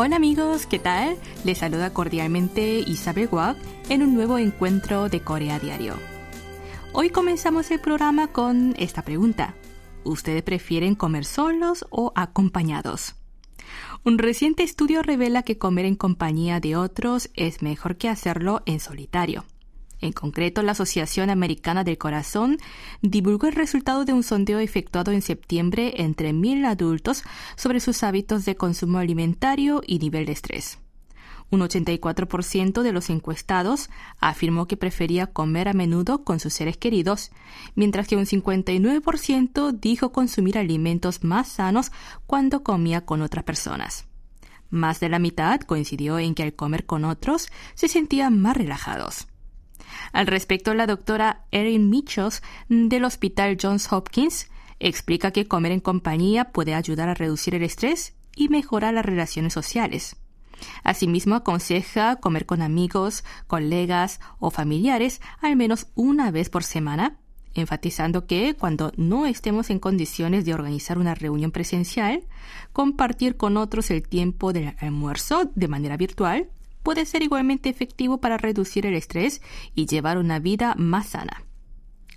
Hola amigos, ¿qué tal? Les saluda cordialmente Isabel Wag en un nuevo encuentro de Corea Diario. Hoy comenzamos el programa con esta pregunta. ¿Ustedes prefieren comer solos o acompañados? Un reciente estudio revela que comer en compañía de otros es mejor que hacerlo en solitario. En concreto, la Asociación Americana del Corazón divulgó el resultado de un sondeo efectuado en septiembre entre mil adultos sobre sus hábitos de consumo alimentario y nivel de estrés. Un 84% de los encuestados afirmó que prefería comer a menudo con sus seres queridos, mientras que un 59% dijo consumir alimentos más sanos cuando comía con otras personas. Más de la mitad coincidió en que al comer con otros se sentían más relajados. Al respecto, la doctora Erin Michos del Hospital Johns Hopkins explica que comer en compañía puede ayudar a reducir el estrés y mejorar las relaciones sociales. Asimismo, aconseja comer con amigos, colegas o familiares al menos una vez por semana, enfatizando que cuando no estemos en condiciones de organizar una reunión presencial, compartir con otros el tiempo del almuerzo de manera virtual puede ser igualmente efectivo para reducir el estrés y llevar una vida más sana.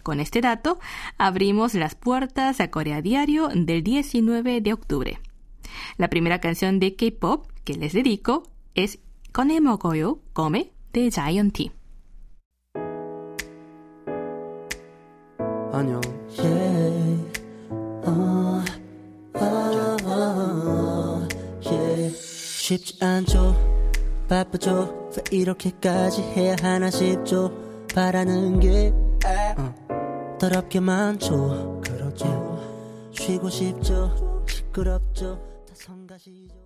Con este dato, abrimos las puertas a Corea Diario del 19 de octubre. La primera canción de K-pop que les dedico es Kone Mogoyo, Come, de Giant T. 바쁘죠? 왜 이렇게까지 해야 하나 싶죠? 바라는 게 어, 더럽게 많죠 그렇죠. 쉬고 싶죠? 시끄럽죠? 다 성가시죠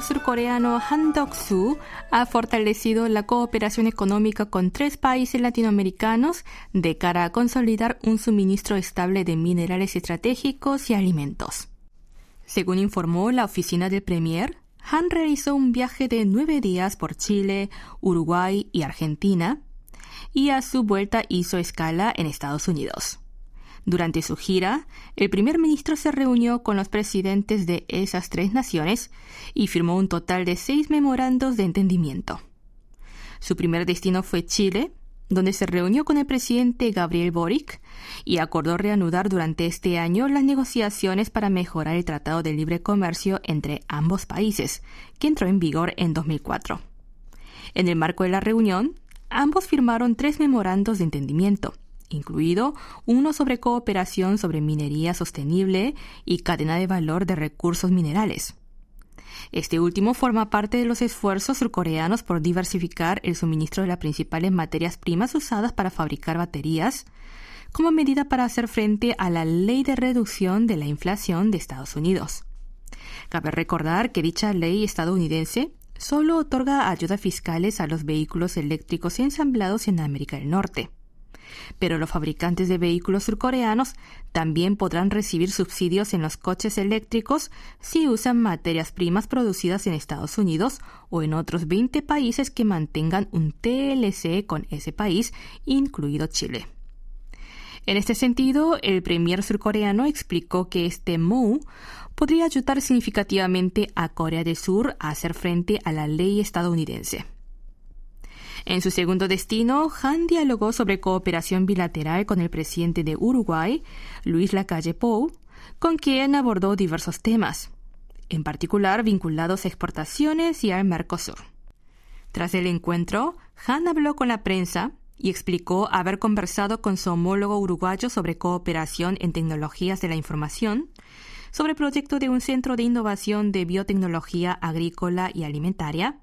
surcoreano Han Dok-soo ha fortalecido la cooperación económica con tres países latinoamericanos de cara a consolidar un suministro estable de minerales estratégicos y alimentos. Según informó la oficina del Premier, Han realizó un viaje de nueve días por Chile, Uruguay y Argentina, y a su vuelta hizo escala en Estados Unidos. Durante su gira, el primer ministro se reunió con los presidentes de esas tres naciones y firmó un total de seis memorandos de entendimiento. Su primer destino fue Chile, donde se reunió con el presidente Gabriel Boric y acordó reanudar durante este año las negociaciones para mejorar el Tratado de Libre Comercio entre ambos países, que entró en vigor en 2004. En el marco de la reunión, ambos firmaron tres memorandos de entendimiento, incluido uno sobre cooperación sobre minería sostenible y cadena de valor de recursos minerales. Este último forma parte de los esfuerzos surcoreanos por diversificar el suministro de las principales materias primas usadas para fabricar baterías, como medida para hacer frente a la ley de reducción de la inflación de Estados Unidos. Cabe recordar que dicha ley estadounidense solo otorga ayudas fiscales a los vehículos eléctricos ensamblados en América del Norte pero los fabricantes de vehículos surcoreanos también podrán recibir subsidios en los coches eléctricos si usan materias primas producidas en Estados Unidos o en otros 20 países que mantengan un TLC con ese país, incluido Chile. En este sentido, el premier surcoreano explicó que este MOU podría ayudar significativamente a Corea del Sur a hacer frente a la ley estadounidense. En su segundo destino, Han dialogó sobre cooperación bilateral con el presidente de Uruguay, Luis Lacalle Pou, con quien abordó diversos temas, en particular vinculados a exportaciones y al Mercosur. Tras el encuentro, Han habló con la prensa y explicó haber conversado con su homólogo uruguayo sobre cooperación en tecnologías de la información, sobre el proyecto de un centro de innovación de biotecnología agrícola y alimentaria,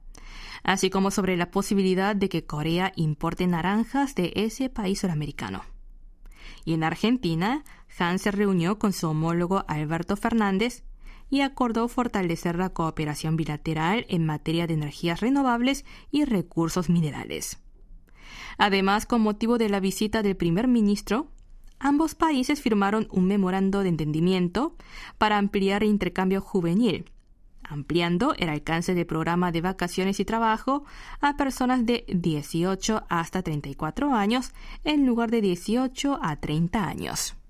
así como sobre la posibilidad de que Corea importe naranjas de ese país suramericano. Y en Argentina, Han se reunió con su homólogo Alberto Fernández y acordó fortalecer la cooperación bilateral en materia de energías renovables y recursos minerales. Además, con motivo de la visita del primer ministro, ambos países firmaron un memorando de entendimiento para ampliar el intercambio juvenil, ampliando el alcance del programa de vacaciones y trabajo a personas de 18 hasta 34 años en lugar de 18 a 30 años.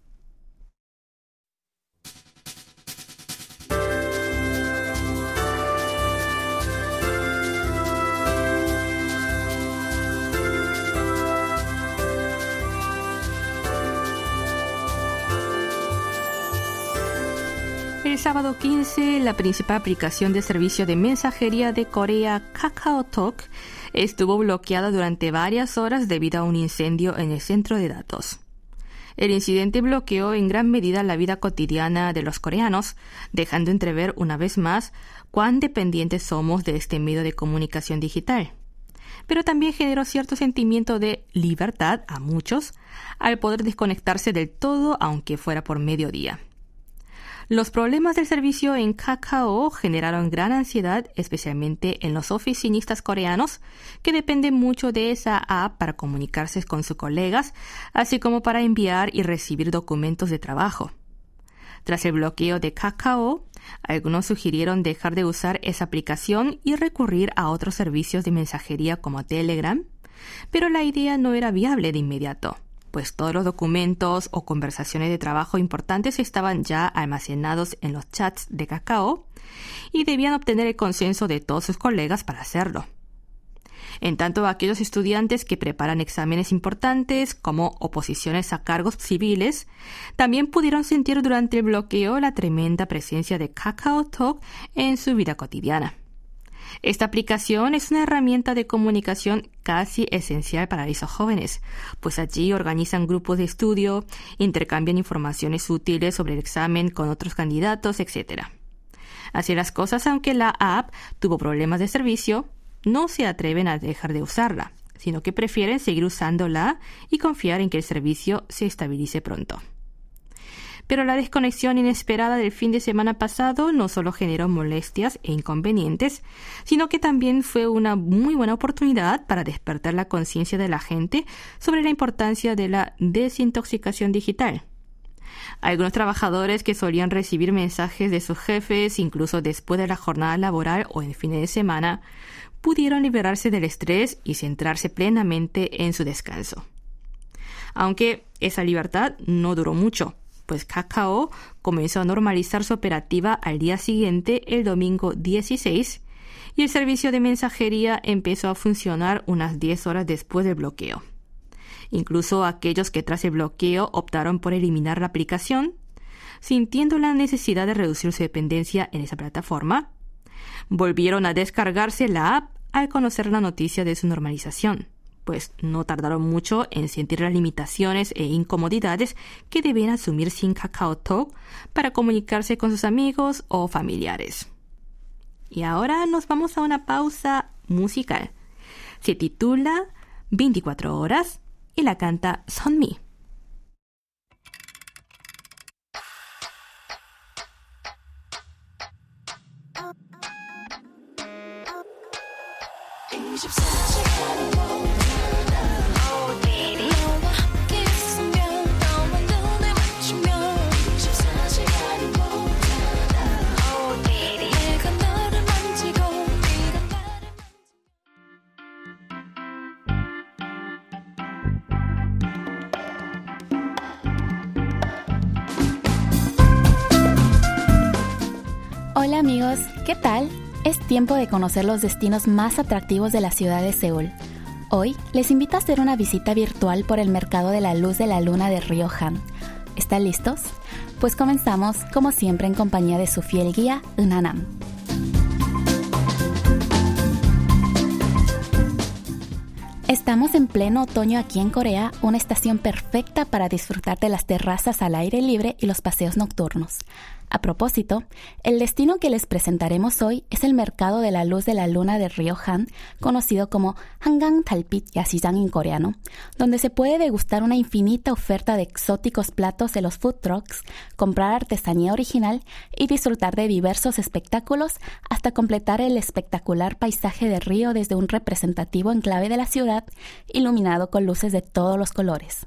El sábado 15, la principal aplicación de servicio de mensajería de Corea, KakaoTalk, estuvo bloqueada durante varias horas debido a un incendio en el centro de datos. El incidente bloqueó en gran medida la vida cotidiana de los coreanos, dejando entrever una vez más cuán dependientes somos de este medio de comunicación digital. Pero también generó cierto sentimiento de libertad a muchos al poder desconectarse del todo aunque fuera por mediodía. Los problemas del servicio en Kakao generaron gran ansiedad, especialmente en los oficinistas coreanos, que dependen mucho de esa app para comunicarse con sus colegas, así como para enviar y recibir documentos de trabajo. Tras el bloqueo de Kakao, algunos sugirieron dejar de usar esa aplicación y recurrir a otros servicios de mensajería como Telegram, pero la idea no era viable de inmediato pues todos los documentos o conversaciones de trabajo importantes estaban ya almacenados en los chats de Cacao y debían obtener el consenso de todos sus colegas para hacerlo. En tanto, aquellos estudiantes que preparan exámenes importantes, como oposiciones a cargos civiles, también pudieron sentir durante el bloqueo la tremenda presencia de Kakao Talk en su vida cotidiana. Esta aplicación es una herramienta de comunicación casi esencial para esos jóvenes, pues allí organizan grupos de estudio, intercambian informaciones útiles sobre el examen con otros candidatos, etc. Así las cosas, aunque la app tuvo problemas de servicio, no se atreven a dejar de usarla, sino que prefieren seguir usándola y confiar en que el servicio se estabilice pronto. Pero la desconexión inesperada del fin de semana pasado no solo generó molestias e inconvenientes, sino que también fue una muy buena oportunidad para despertar la conciencia de la gente sobre la importancia de la desintoxicación digital. Algunos trabajadores que solían recibir mensajes de sus jefes incluso después de la jornada laboral o en fines de semana, pudieron liberarse del estrés y centrarse plenamente en su descanso. Aunque esa libertad no duró mucho, pues Kakao comenzó a normalizar su operativa al día siguiente, el domingo 16, y el servicio de mensajería empezó a funcionar unas 10 horas después del bloqueo. Incluso aquellos que tras el bloqueo optaron por eliminar la aplicación, sintiendo la necesidad de reducir su dependencia en esa plataforma, volvieron a descargarse la app al conocer la noticia de su normalización pues no tardaron mucho en sentir las limitaciones e incomodidades que deben asumir sin KakaoTalk para comunicarse con sus amigos o familiares. Y ahora nos vamos a una pausa musical. Se titula 24 horas y la canta Sonmi. ¿Qué tal? Es tiempo de conocer los destinos más atractivos de la ciudad de Seúl. Hoy les invito a hacer una visita virtual por el mercado de la luz de la luna de Río Han. ¿Están listos? Pues comenzamos, como siempre, en compañía de su fiel guía, Unanam. Estamos en pleno otoño aquí en Corea, una estación perfecta para disfrutar de las terrazas al aire libre y los paseos nocturnos. A propósito, el destino que les presentaremos hoy es el Mercado de la Luz de la Luna de Río Han, conocido como Hangang Talpit Yasijang en coreano, donde se puede degustar una infinita oferta de exóticos platos de los food trucks, comprar artesanía original y disfrutar de diversos espectáculos hasta completar el espectacular paisaje de río desde un representativo enclave de la ciudad, iluminado con luces de todos los colores.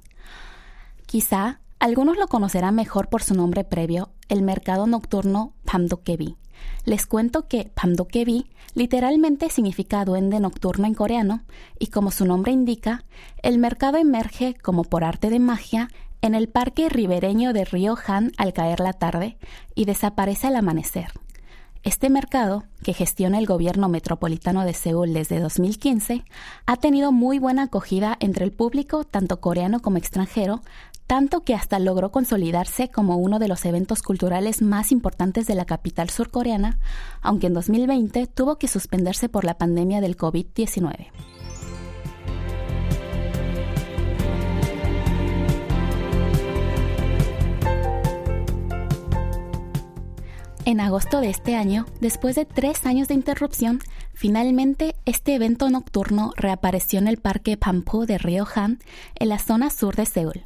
Quizá algunos lo conocerán mejor por su nombre previo, el mercado nocturno Pamdokebi, Les cuento que Pamdokebi literalmente significa duende nocturno en coreano y como su nombre indica, el mercado emerge como por arte de magia en el parque ribereño de Río Han al caer la tarde y desaparece al amanecer. Este mercado, que gestiona el gobierno metropolitano de Seúl desde 2015, ha tenido muy buena acogida entre el público, tanto coreano como extranjero, tanto que hasta logró consolidarse como uno de los eventos culturales más importantes de la capital surcoreana, aunque en 2020 tuvo que suspenderse por la pandemia del COVID-19. En agosto de este año, después de tres años de interrupción, finalmente este evento nocturno reapareció en el Parque Pampo de Han, en la zona sur de Seúl.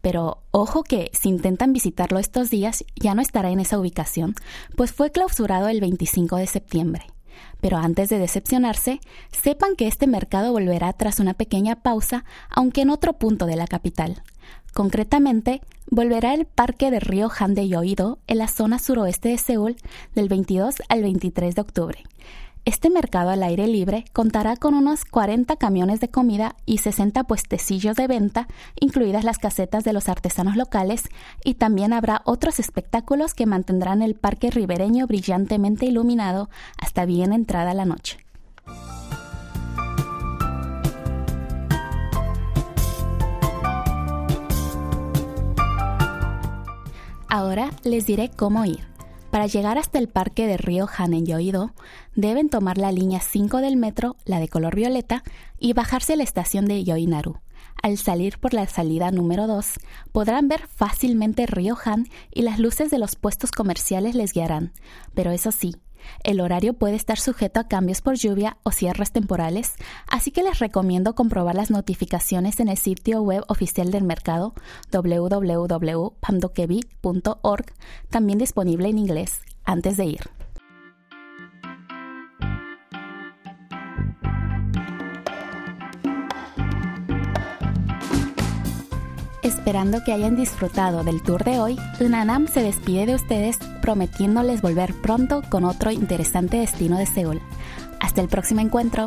Pero ojo que si intentan visitarlo estos días ya no estará en esa ubicación, pues fue clausurado el 25 de septiembre. Pero antes de decepcionarse, sepan que este mercado volverá tras una pequeña pausa, aunque en otro punto de la capital. Concretamente, volverá el Parque de Río Han de Yoido en la zona suroeste de Seúl del 22 al 23 de octubre. Este mercado al aire libre contará con unos 40 camiones de comida y 60 puestecillos de venta, incluidas las casetas de los artesanos locales, y también habrá otros espectáculos que mantendrán el parque ribereño brillantemente iluminado hasta bien entrada la noche. Ahora les diré cómo ir. Para llegar hasta el parque de Río Han en Yoido, deben tomar la línea 5 del metro, la de color violeta, y bajarse a la estación de Yoinaru. Al salir por la salida número 2, podrán ver fácilmente Río Han y las luces de los puestos comerciales les guiarán. Pero eso sí, el horario puede estar sujeto a cambios por lluvia o cierres temporales, así que les recomiendo comprobar las notificaciones en el sitio web oficial del mercado www.pamdokebi.org, también disponible en inglés, antes de ir. Esperando que hayan disfrutado del tour de hoy, Unanam se despide de ustedes prometiéndoles volver pronto con otro interesante destino de Seúl. Hasta el próximo encuentro.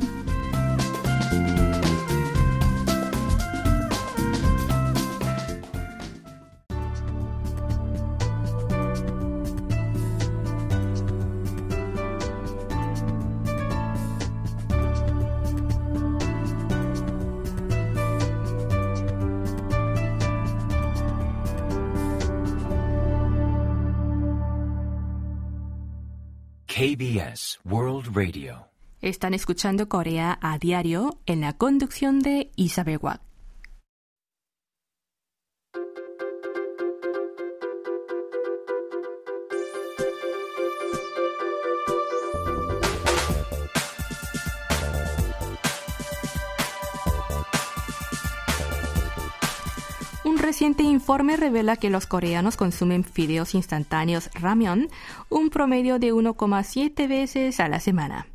Radio. Están escuchando Corea a diario en la conducción de Isabel Watt. Reciente informe revela que los coreanos consumen fideos instantáneos ramyeon un promedio de 1,7 veces a la semana.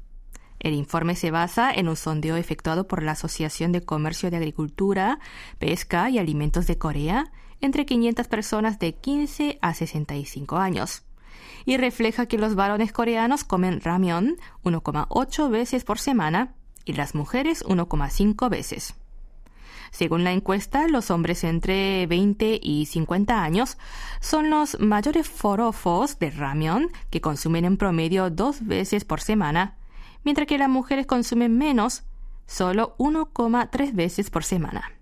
El informe se basa en un sondeo efectuado por la Asociación de Comercio de Agricultura, Pesca y Alimentos de Corea entre 500 personas de 15 a 65 años y refleja que los varones coreanos comen ramyeon 1,8 veces por semana y las mujeres 1,5 veces. Según la encuesta, los hombres entre 20 y 50 años son los mayores forofos de ramión que consumen en promedio dos veces por semana, mientras que las mujeres consumen menos, solo 1,3 veces por semana.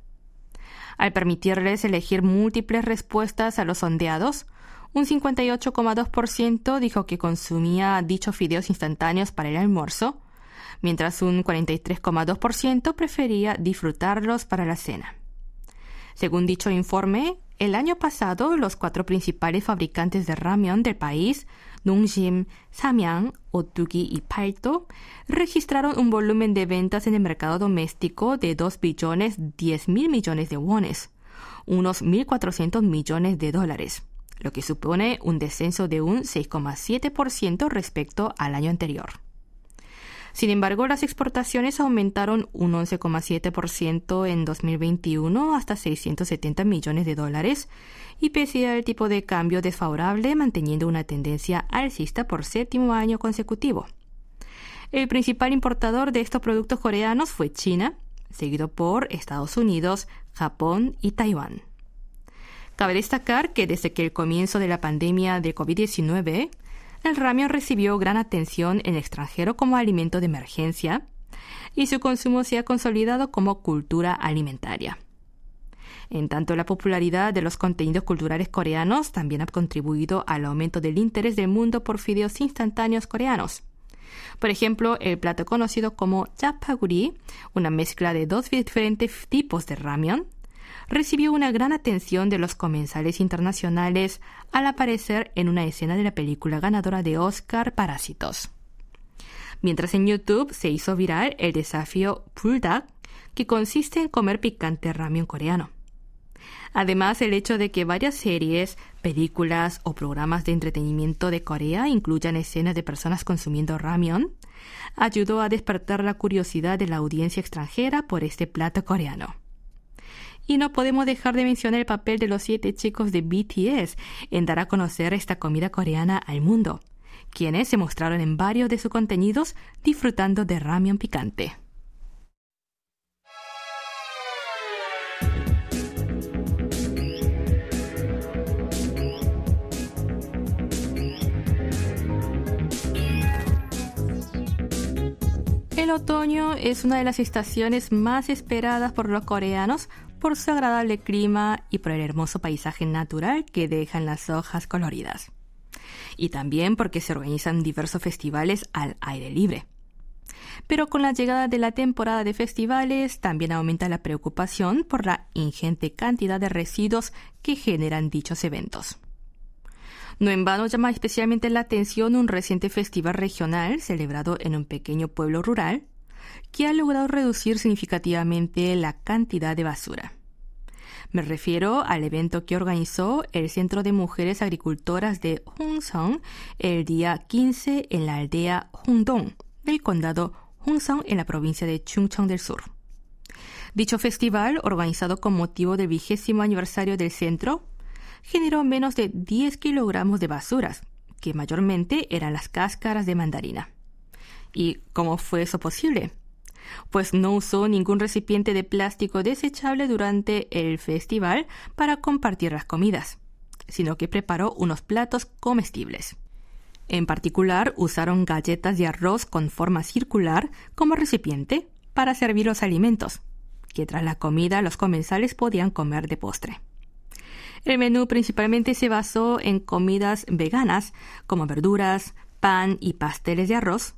Al permitirles elegir múltiples respuestas a los sondeados, un 58,2% dijo que consumía dichos fideos instantáneos para el almuerzo, mientras un 43,2% prefería disfrutarlos para la cena. Según dicho informe, el año pasado los cuatro principales fabricantes de ramen del país, Nungsim, Samyang, Otugi y Palto, registraron un volumen de ventas en el mercado doméstico de 2 billones 10 mil millones de wones, unos 1.400 millones de dólares, lo que supone un descenso de un 6,7% respecto al año anterior. Sin embargo, las exportaciones aumentaron un 11,7% en 2021 hasta 670 millones de dólares y pese al tipo de cambio desfavorable, manteniendo una tendencia alcista por séptimo año consecutivo. El principal importador de estos productos coreanos fue China, seguido por Estados Unidos, Japón y Taiwán. Cabe destacar que desde que el comienzo de la pandemia de COVID-19, el ramen recibió gran atención en extranjero como alimento de emergencia y su consumo se ha consolidado como cultura alimentaria. En tanto, la popularidad de los contenidos culturales coreanos también ha contribuido al aumento del interés del mundo por fideos instantáneos coreanos. Por ejemplo, el plato conocido como chapaguri, una mezcla de dos diferentes tipos de ramen, recibió una gran atención de los comensales internacionales al aparecer en una escena de la película ganadora de Oscar Parásitos. Mientras en YouTube se hizo viral el desafío Puldak, que consiste en comer picante ramen coreano. Además, el hecho de que varias series, películas o programas de entretenimiento de Corea incluyan escenas de personas consumiendo ramen ayudó a despertar la curiosidad de la audiencia extranjera por este plato coreano. Y no podemos dejar de mencionar el papel de los siete chicos de BTS en dar a conocer esta comida coreana al mundo, quienes se mostraron en varios de sus contenidos disfrutando de ramen picante. El otoño es una de las estaciones más esperadas por los coreanos por su agradable clima y por el hermoso paisaje natural que dejan las hojas coloridas. Y también porque se organizan diversos festivales al aire libre. Pero con la llegada de la temporada de festivales también aumenta la preocupación por la ingente cantidad de residuos que generan dichos eventos. No en vano llama especialmente la atención un reciente festival regional celebrado en un pequeño pueblo rural que ha logrado reducir significativamente la cantidad de basura. Me refiero al evento que organizó el Centro de Mujeres Agricultoras de Hungsong el día 15 en la aldea Hungdong del condado Hungsong en la provincia de Chungcheong del Sur. Dicho festival, organizado con motivo del vigésimo aniversario del centro, generó menos de 10 kilogramos de basuras, que mayormente eran las cáscaras de mandarina. ¿Y cómo fue eso posible? Pues no usó ningún recipiente de plástico desechable durante el festival para compartir las comidas, sino que preparó unos platos comestibles. En particular, usaron galletas de arroz con forma circular como recipiente para servir los alimentos, que tras la comida los comensales podían comer de postre. El menú principalmente se basó en comidas veganas como verduras, pan y pasteles de arroz,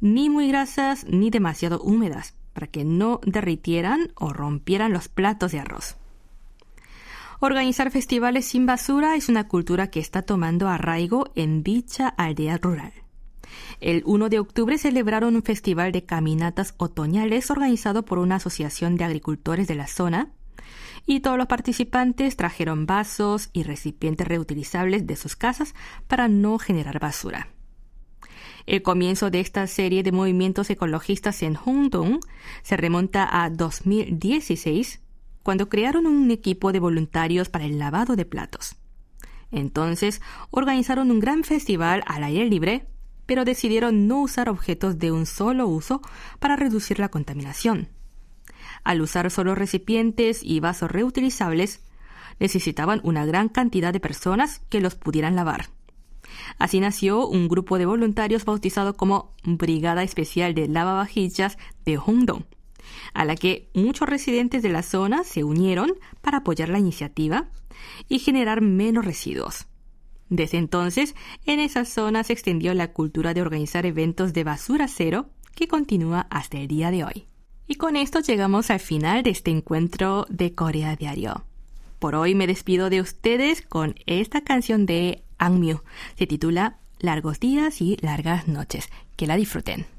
ni muy grasas ni demasiado húmedas, para que no derritieran o rompieran los platos de arroz. Organizar festivales sin basura es una cultura que está tomando arraigo en dicha aldea rural. El 1 de octubre celebraron un festival de caminatas otoñales organizado por una asociación de agricultores de la zona y todos los participantes trajeron vasos y recipientes reutilizables de sus casas para no generar basura. El comienzo de esta serie de movimientos ecologistas en Hongdong se remonta a 2016, cuando crearon un equipo de voluntarios para el lavado de platos. Entonces organizaron un gran festival al aire libre, pero decidieron no usar objetos de un solo uso para reducir la contaminación. Al usar solo recipientes y vasos reutilizables, necesitaban una gran cantidad de personas que los pudieran lavar. Así nació un grupo de voluntarios bautizado como Brigada Especial de Lavavajillas de Hongdong, a la que muchos residentes de la zona se unieron para apoyar la iniciativa y generar menos residuos. Desde entonces, en esa zona se extendió la cultura de organizar eventos de basura cero que continúa hasta el día de hoy. Y con esto llegamos al final de este encuentro de Corea Diario. Por hoy me despido de ustedes con esta canción de Angmyu. Se titula Largos días y largas noches. Que la disfruten.